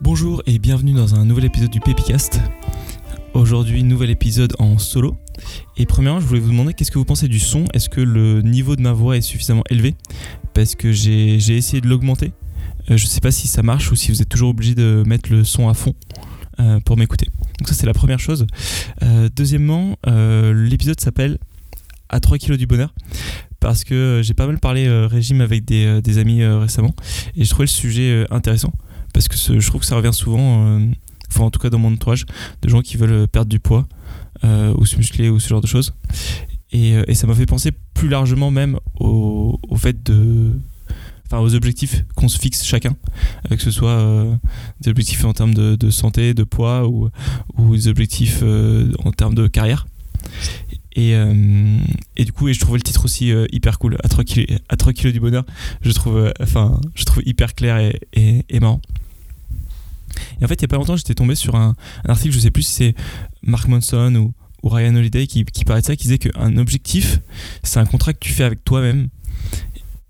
Bonjour et bienvenue dans un nouvel épisode du Pépicast. Aujourd'hui, nouvel épisode en solo. Et premièrement, je voulais vous demander qu'est-ce que vous pensez du son? Est-ce que le niveau de ma voix est suffisamment élevé? Parce que j'ai essayé de l'augmenter. Euh, je ne sais pas si ça marche ou si vous êtes toujours obligé de mettre le son à fond euh, pour m'écouter. Donc ça c'est la première chose. Euh, deuxièmement, l'épisode s'appelle À 3 kilos du bonheur parce que j'ai pas mal parlé régime avec des, des amis récemment et je trouvais le sujet intéressant parce que je trouve que ça revient souvent enfin en tout cas dans mon entourage, de gens qui veulent perdre du poids euh, ou se muscler ou ce genre de choses. Et, euh, ça m'a fait penser plus largement même au, fait de enfin aux objectifs qu'on se fixe chacun, euh, que ce soit des objectifs en termes de, santé, de poids ou, des objectifs en termes de carrière. Et, du coup, et je trouvais le titre aussi hyper cool, à 3 kilos, à 3 kilos du bonheur. Je trouve, enfin, je trouve hyper clair et, et marrant. Et en fait, il n'y a pas longtemps, j'étais tombé sur un, article, je sais plus si c'est Mark Monson ou, Ryan Holiday qui, parlait de ça, qui disait qu'un objectif, c'est un contrat que tu fais avec toi-même.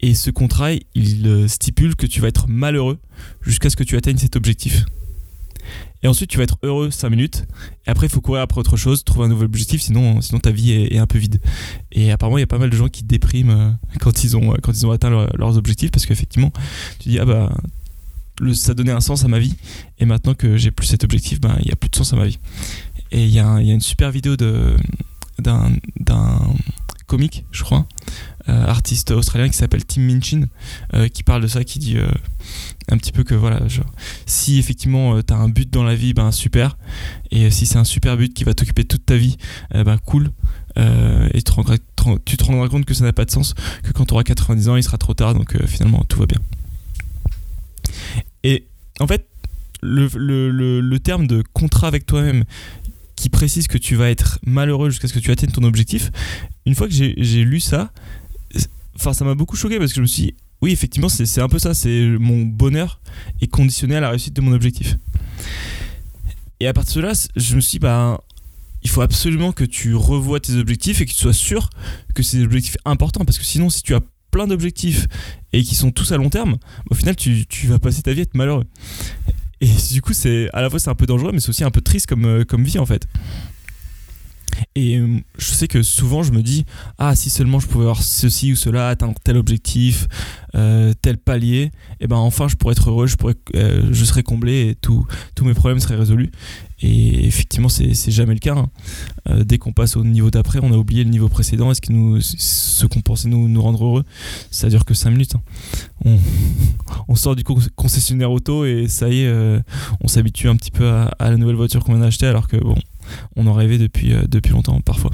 Et ce contrat, il euh, stipule que tu vas être malheureux jusqu'à ce que tu atteignes cet objectif. Et ensuite, tu vas être heureux 5 minutes. Et après, il faut courir après autre chose, trouver un nouvel objectif, sinon, sinon ta vie est, un peu vide. Et apparemment, il y a pas mal de gens qui dépriment euh, quand ils ont, quand ils ont atteint leurs objectifs parce qu'effectivement, tu dis, ah bah, ça donnait un sens à ma vie. Et maintenant que j'ai plus cet objectif, ben, il n'y a plus de sens à ma vie. Et il y, a une super vidéo d'un comique, je crois, euh, artiste australien qui s'appelle Tim Minchin, euh, qui parle de ça, qui dit euh, un petit peu que voilà, genre, si effectivement tu as un but dans la vie, ben super. Et si c'est un super but qui va t'occuper toute ta vie, ben cool. et tu te rendras compte que ça n'a pas de sens, que quand tu auras 90 ans, il sera trop tard, donc finalement tout va bien. En fait, le, terme de contrat avec toi-même qui précise que tu vas être malheureux jusqu'à ce que tu atteignes ton objectif, une fois que j'ai lu ça, enfin ça m'a beaucoup choqué parce que je me suis dit, oui effectivement c'est un peu ça, c'est mon bonheur est conditionné à la réussite de mon objectif. Et à partir de là, je me suis dit, bah, il faut absolument que tu revoies tes objectifs et que tu sois sûr que c'est des objectifs importants parce que sinon si tu as plein d'objectifs et qui sont tous à long terme, au final, tu, tu vas passer ta vie à être malheureux. Et du coup, c'est à la fois c'est un peu dangereux, mais c'est aussi un peu triste comme, euh, comme vie en fait. Et euh, je sais que souvent je me dis ah si seulement je pouvais avoir ceci ou cela, atteindre tel objectif, euh, tel palier, et ben enfin je pourrais être heureux, je pourrais, je serais comblé et tous mes problèmes seraient résolus. Et effectivement, c'est jamais le cas. Hein. Euh, dès qu'on passe au niveau d'après, on a oublié le niveau précédent. Est-ce que nous, ce qu'on pensait nous, nous rendre heureux, ça dure que 5 minutes. Hein. On, sort du concessionnaire auto et ça y est, euh, on s'habitue un petit peu à, la nouvelle voiture qu'on vient d'acheter, alors que bon, on en rêvait depuis, euh, depuis longtemps parfois.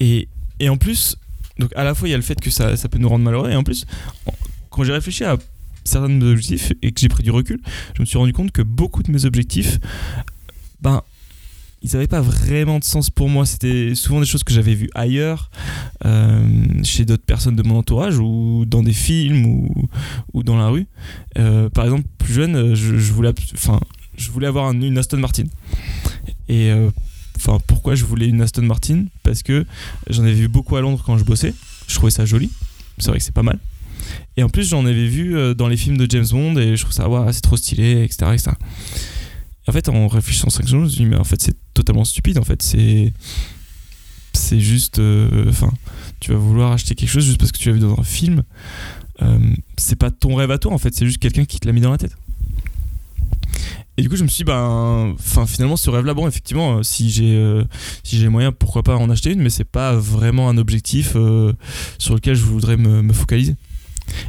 Et, et en plus, donc à la fois il y a le fait que ça, ça peut nous rendre malheureux, et en plus, quand j'ai réfléchi à certains de mes objectifs et que j'ai pris du recul, je me suis rendu compte que beaucoup de mes objectifs, ben, ils n'avaient pas vraiment de sens pour moi. C'était souvent des choses que j'avais vues ailleurs, euh, chez d'autres personnes de mon entourage, ou dans des films, ou, ou dans la rue. Euh, par exemple, plus jeune, je, voulais, enfin, je voulais avoir une Aston Martin. Et euh, enfin, pourquoi je voulais une Aston Martin? Parce que j'en avais vu beaucoup à Londres quand je bossais. Je trouvais ça joli. C'est vrai que c'est pas mal. Et en plus, j'en avais vu euh, dans les films de James Bond et je trouve ça, c'est trop stylé, etc. en fait, en réfléchissant 5 secondes, je me suis dit, mais en fait, c'est totalement stupide. En fait, c'est. C'est juste. Euh, enfin, tu vas vouloir acheter quelque chose juste parce que tu l'as vu dans un film. C'est pas ton rêve à toi, en fait, c'est juste quelqu'un qui te l'a mis dans la tête. Et du coup, je me suis dit, ben, finalement, ce rêve-là, bon, effectivement, si j'ai si j'ai moyen, pourquoi pas en acheter une, mais c'est pas vraiment un objectif sur lequel je voudrais me, focaliser.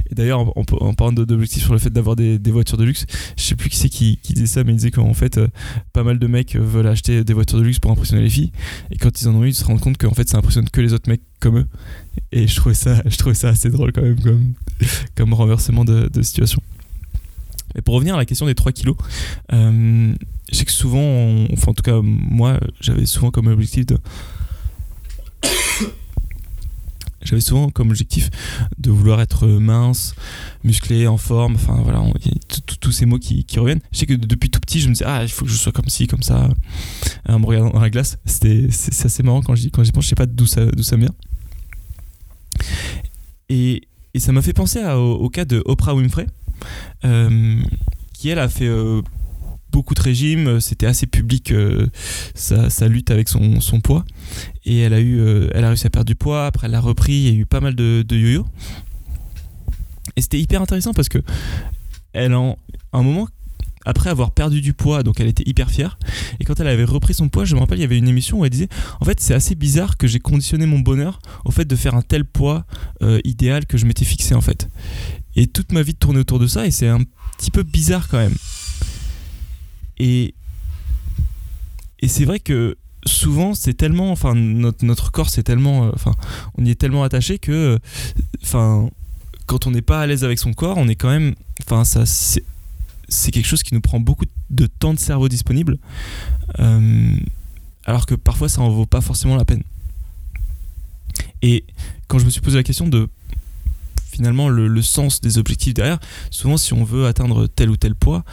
Et d'ailleurs, en, parlant d'objectifs sur le fait d'avoir des, voitures de luxe, je sais plus qui c'est qui, disait ça, mais il disait qu'en fait, euh, pas mal de mecs veulent acheter des voitures de luxe pour impressionner les filles. Et quand ils en ont eu, ils se rendent compte qu'en fait, ça impressionne que les autres mecs comme eux. Et je trouvais ça, je trouvais ça assez drôle quand même, comme, comme renversement de, situation. Et pour revenir à la question des 3 kilos, euh, je sais que souvent, enfin en tout cas moi, j'avais souvent comme objectif de j'avais souvent comme objectif de vouloir être mince, musclé, en forme, enfin voilà, tous ces mots qui, reviennent. Je sais que depuis tout petit, je me disais, ah, il faut que je sois comme ci, comme ça, en me regardant dans la glace. C'est, assez marrant quand j'y, pense, je sais pas d'où ça, vient. Et, ça m'a fait penser au, cas de Oprah Winfrey, qui elle a fait beaucoup de régimes, c'était assez public sa, lutte avec son, poids. Et elle a, eu, elle a réussi à perdre du poids, après elle a repris, il y a eu pas mal de, yo-yo. Et c'était hyper intéressant parce que elle en un moment après avoir perdu du poids, donc elle était hyper fière. Et quand elle avait repris son poids, je me rappelle, il y avait une émission où elle disait En fait, c'est assez bizarre que j'ai conditionné mon bonheur au fait de faire un tel poids euh, idéal que je m'étais fixé en fait. Et toute ma vie tournait autour de ça, et c'est un petit peu bizarre quand même. Et, et c'est vrai que souvent c'est tellement enfin notre, notre corps c'est tellement euh, enfin on y est tellement attaché que enfin quand on n'est pas à l'aise avec son corps on est quand même enfin ça c'est quelque chose qui nous prend beaucoup de temps de cerveau disponible, euh, alors que parfois ça en vaut pas forcément la peine. Et quand je me suis posé la question de finalement le, sens des objectifs derrière, souvent si on veut atteindre tel ou tel poids,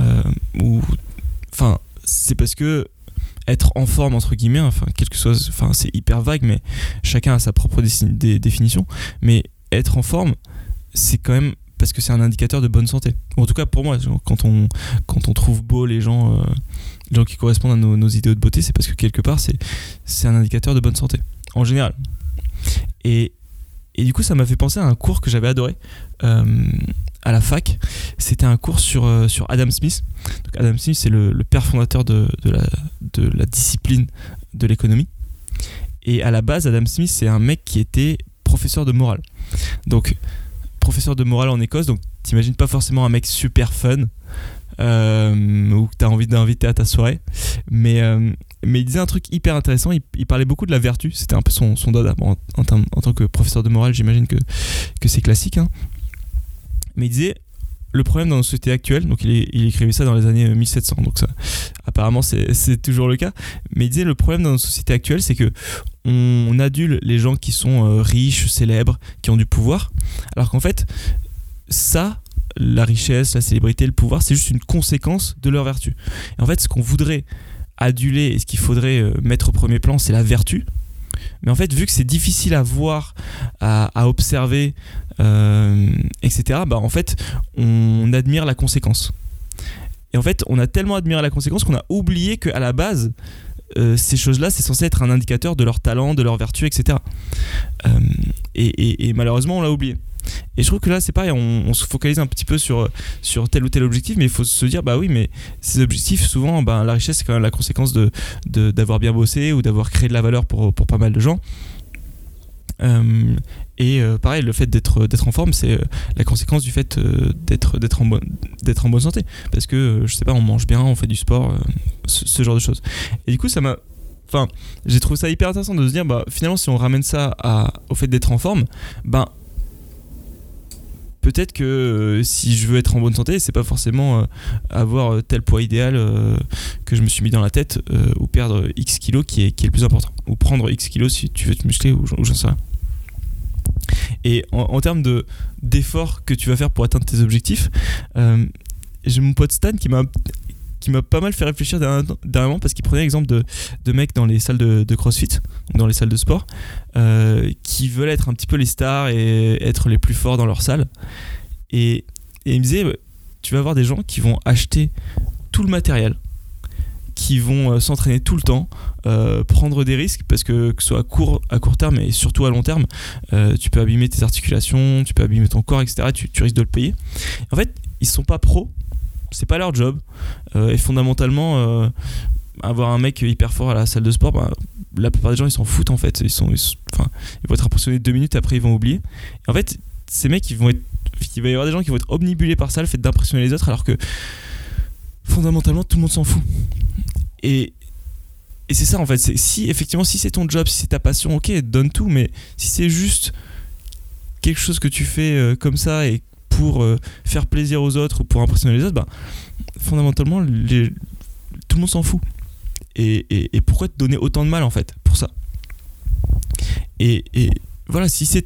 euh, ou enfin c'est parce que être en forme entre guillemets, enfin quelque chose, enfin c'est hyper vague, mais chacun a sa propre définition. Mais être en forme, c'est quand même parce que c'est un indicateur de bonne santé. en tout cas pour moi, quand on, quand on trouve beau les gens, euh, gens qui correspondent à nos, idéaux de beauté, c'est parce que quelque part c'est, c'est un indicateur de bonne santé, en général. Et, et du coup ça m'a fait penser à un cours que j'avais adoré euh, à la fac. C'était un cours sur, euh, sur Adam Smith. Adam Smith c'est le, le, père fondateur de, de, la, de la discipline de l'économie. Et à la base, Adam Smith, c'est un mec qui était professeur de morale. Donc, professeur de morale en Écosse, donc t'imagines pas forcément un mec super fun euh, ou que t'as envie d'inviter à ta soirée. Mais, mais il disait un truc hyper intéressant, il, parlait beaucoup de la vertu, c'était un peu son, son dada. en, en, tant que professeur de morale, j'imagine que, que c'est classique. Hein. Mais il disait le problème dans nos sociétés actuelles, donc il, il, écrivait ça dans les années 1700, donc ça, apparemment c'est toujours le cas, mais il disait le problème dans nos sociétés actuelles, c'est que on adule les gens qui sont euh, riches, célèbres, qui ont du pouvoir, alors qu'en fait, ça, la richesse, la célébrité, le pouvoir, c'est juste une conséquence de leur vertu. Et en fait, ce qu'on voudrait aduler et ce qu'il faudrait euh, mettre au premier plan, c'est la vertu. Mais en fait, vu que c'est difficile à voir, à, observer, euh, etc., bah en fait, on admire la conséquence. Et en fait, on a tellement admiré la conséquence qu'on a oublié qu'à la base, euh, ces choses-là, c'est censé être un indicateur de leur talent, de leur vertu, etc. Et, malheureusement, on l'a oublié. Et je trouve que là, c'est pareil, on, se focalise un petit peu sur, sur tel ou tel objectif, mais il faut se dire, bah oui, mais ces objectifs, souvent, bah, la richesse, c'est quand même la conséquence d'avoir de, d'avoir bien bossé ou d'avoir créé de la valeur pour, pour pas mal de gens. Euh, et euh, pareil, le fait d'être en forme, c'est euh, la conséquence du fait d'être en bonne en bonne santé, parce que je sais pas, on mange bien, on fait du sport, ce, genre de choses. Et du coup, ça m'a Enfin, j'ai trouvé ça hyper intéressant de se dire, bah, finalement, si on ramène ça au fait d'être en forme, ben, peut-être que si je veux être en bonne santé, c'est pas forcément avoir tel poids idéal que je me suis mis dans la tête ou perdre X kilos qui est, le plus important. Ou prendre X kilos si tu veux te muscler ou, ou j'en sais rien. Et en, termes de d'efforts que tu vas faire pour atteindre tes objectifs, euh, j'ai mon pote Stan qui m'a qui m'a pas mal fait réfléchir dernièrement parce qu'il prenait l'exemple de, mecs dans les salles de, CrossFit, dans les salles de sport, euh, qui veulent être un petit peu les stars et être les plus forts dans leur salle. Et, il me disait, tu vas avoir des gens qui vont acheter tout le matériel, qui vont euh, s'entraîner tout le temps, euh, prendre des risques parce que que ce soit à court, à court terme et surtout à long terme, tu peux abîmer tes articulations, tu peux abîmer ton corps, etc. Tu, tu risques de le payer. En fait, ils sont pas pros, c'est pas leur job. et fondamentalement, avoir un mec hyper fort à la salle de sport, bah, la plupart des gens ils s'en foutent en fait. Ils, sont, enfin, ils vont être impressionnés deux minutes, après ils vont oublier. en fait, ces mecs, ils vont être, il va y avoir des gens qui vont être obnubilés par ça, le fait d'impressionner les autres, alors que fondamentalement tout le monde s'en fout. Et, et c'est ça en fait, si effectivement si c'est ton job, si c'est ta passion, ok, donne tout, mais si c'est juste quelque chose que tu fais euh, comme ça et pour euh, faire plaisir aux autres ou pour impressionner les autres, bah, fondamentalement, tout le monde s'en fout. Et, pourquoi te donner autant de mal en fait pour ça? Et, voilà, si c'est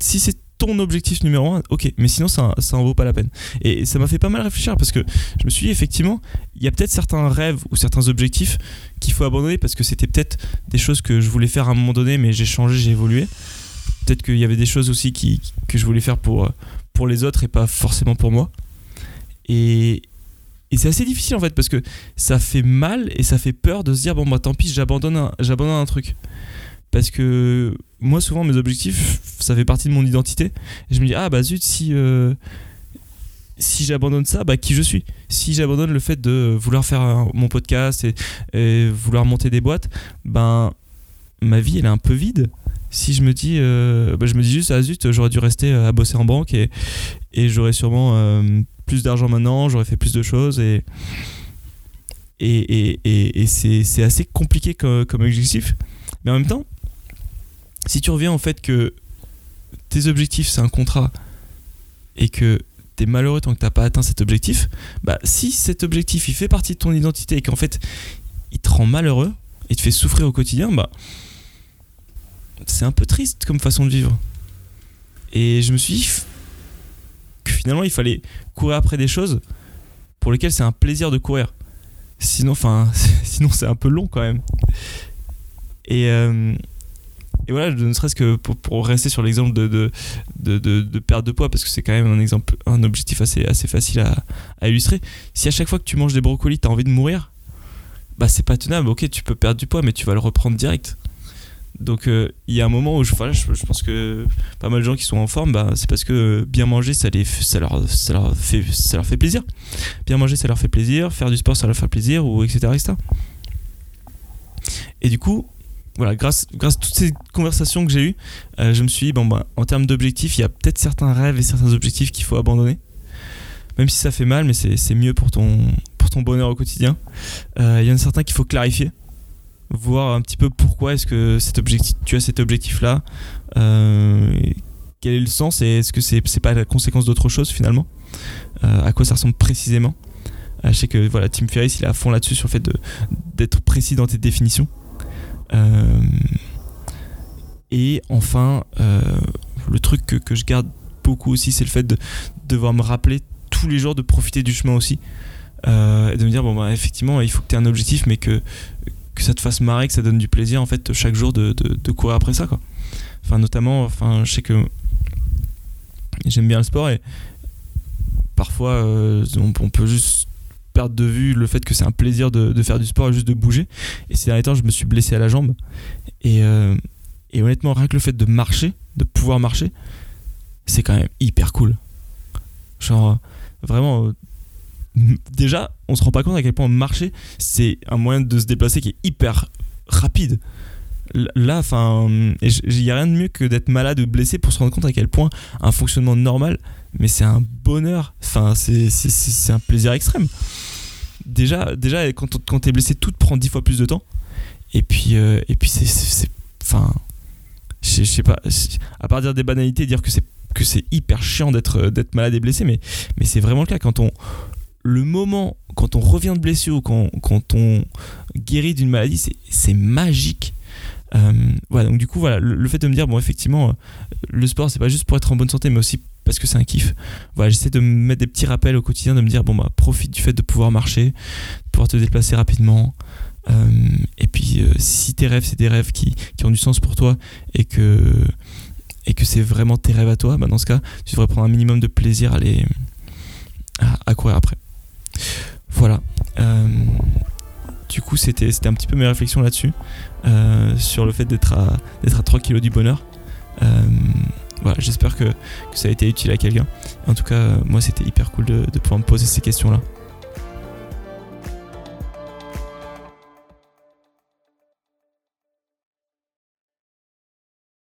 ton objectif numéro un, ok, mais sinon ça, ça en vaut pas la peine. Et ça m'a fait pas mal réfléchir parce que je me suis dit effectivement, il y a peut-être certains rêves ou certains objectifs qu'il faut abandonner parce que c'était peut-être des choses que je voulais faire à un moment donné, mais j'ai changé, j'ai évolué. Peut-être qu'il y avait des choses aussi qui, que je voulais faire pour, pour les autres et pas forcément pour moi. Et, et c'est assez difficile en fait parce que ça fait mal et ça fait peur de se dire bon moi tant pis j'abandonne un, j'abandonne un truc. Parce que moi souvent mes objectifs ça fait partie de mon identité. Et je me dis ah bah zut si euh, si j'abandonne ça bah qui je suis? Si j'abandonne le fait de vouloir faire mon podcast et, vouloir monter des boîtes ben ma vie elle est un peu vide si je me dis euh, bah, je me dis juste ah zut j'aurais dû rester à bosser en banque et, j'aurais sûrement euh, plus d'argent maintenant j'aurais fait plus de choses et c'est assez compliqué comme, comme objectif. Mais en même temps si tu reviens au fait que tes objectifs c'est un contrat et que t'es malheureux tant que t'as pas atteint cet objectif, bah si cet objectif il fait partie de ton identité et qu'en fait il te rend malheureux et te fait souffrir au quotidien, bah c'est un peu triste comme façon de vivre. Et je me suis dit que finalement il fallait courir après des choses pour lesquelles c'est un plaisir de courir. Sinon, enfin, sinon c'est un peu long quand même. Et euh, et voilà, ne serait-ce que pour, rester sur l'exemple de, de, de, de, perte de poids, parce que c'est quand même un exemple, un objectif assez, assez facile à, à illustrer. Si à chaque fois que tu manges des brocolis, tu as envie de mourir, bah c'est pas tenable. Ok, tu peux perdre du poids, mais tu vas le reprendre direct. Donc euh, il y a un moment où je, pense que pas mal de gens qui sont en forme, bah, c'est parce que bien manger, ça, les, ça, leur, ça, leur fait, ça leur fait plaisir. Bien manger, ça leur fait plaisir. Faire du sport, ça leur fait plaisir, ou etc. etc. Et du coup, voilà, grâce, grâce à toutes ces conversations que j'ai eues, euh, je me suis dit, bon, bah, en termes d'objectifs, il y a peut-être certains rêves et certains objectifs qu'il faut abandonner. Même si ça fait mal, mais c'est mieux pour ton, pour ton bonheur au quotidien. Euh, il y en a certains qu'il faut clarifier, voir un petit peu pourquoi est-ce que cet objectif, tu as cet objectif-là, euh, quel est le sens et est-ce que c'est n'est pas la conséquence d'autre chose finalement? À quoi ça ressemble précisément? Je sais que voilà, Tim Ferriss, il est à fond là-dessus sur le fait d'être précis dans tes définitions. Euh, et enfin, euh, le truc que, je garde beaucoup aussi, c'est le fait de, devoir me rappeler tous les jours de profiter du chemin aussi. Euh, et de me dire, bon, bah, effectivement, il faut que tu aies un objectif, mais que, que ça te fasse marrer, que ça donne du plaisir, en fait, chaque jour de, de, courir après ça, quoi. Enfin, notamment, enfin, je sais que j'aime bien le sport et parfois, on, peut juste perdre de vue le fait que c'est un plaisir de, faire du sport et juste de bouger. Et ces derniers temps, je me suis blessé à la jambe. Et, euh, et honnêtement, rien que le fait de marcher, de pouvoir marcher, c'est quand même hyper cool. Genre, euh, vraiment, euh, déjà, on se rend pas compte à quel point marcher, c'est un moyen de se déplacer qui est hyper rapide. Là, enfin, il n'y a rien de mieux que d'être malade ou blessé pour se rendre compte à quel point un fonctionnement normal, mais c'est un bonheur, enfin, c'est un plaisir extrême déjà, déjà quand, quand t'es blessé, tout prend dix fois plus de temps. Et puis, euh, puis c'est. Enfin. Je sais pas. À part dire des banalités, dire que c'est que c'est hyper chiant d'être d'être malade et blessé, mais, mais c'est vraiment le cas. Quand on. Le moment, quand on revient de blessure ou quand, quand on guérit d'une maladie, c'est magique. Euh, voilà, donc du coup, voilà, le, fait de me dire, bon, effectivement, le sport, c'est pas juste pour être en bonne santé, mais aussi parce que c'est un kiff. Voilà, j'essaie de me mettre des petits rappels au quotidien, de me dire bon bah profite du fait de pouvoir marcher, de pouvoir te déplacer rapidement. Euh, et puis euh, si tes rêves c'est des rêves qui, qui, ont du sens pour toi et que et que c'est vraiment tes rêves à toi, bah dans ce cas tu devrais prendre un minimum de plaisir à les à, courir après. Voilà. Euh, du coup c'était un petit peu mes réflexions là-dessus sur le fait d'être à à 3 kilos du bonheur. Voilà, j'espère que, ça a été utile à quelqu'un. En tout cas, moi, c'était hyper cool de, pouvoir me poser ces questions-là.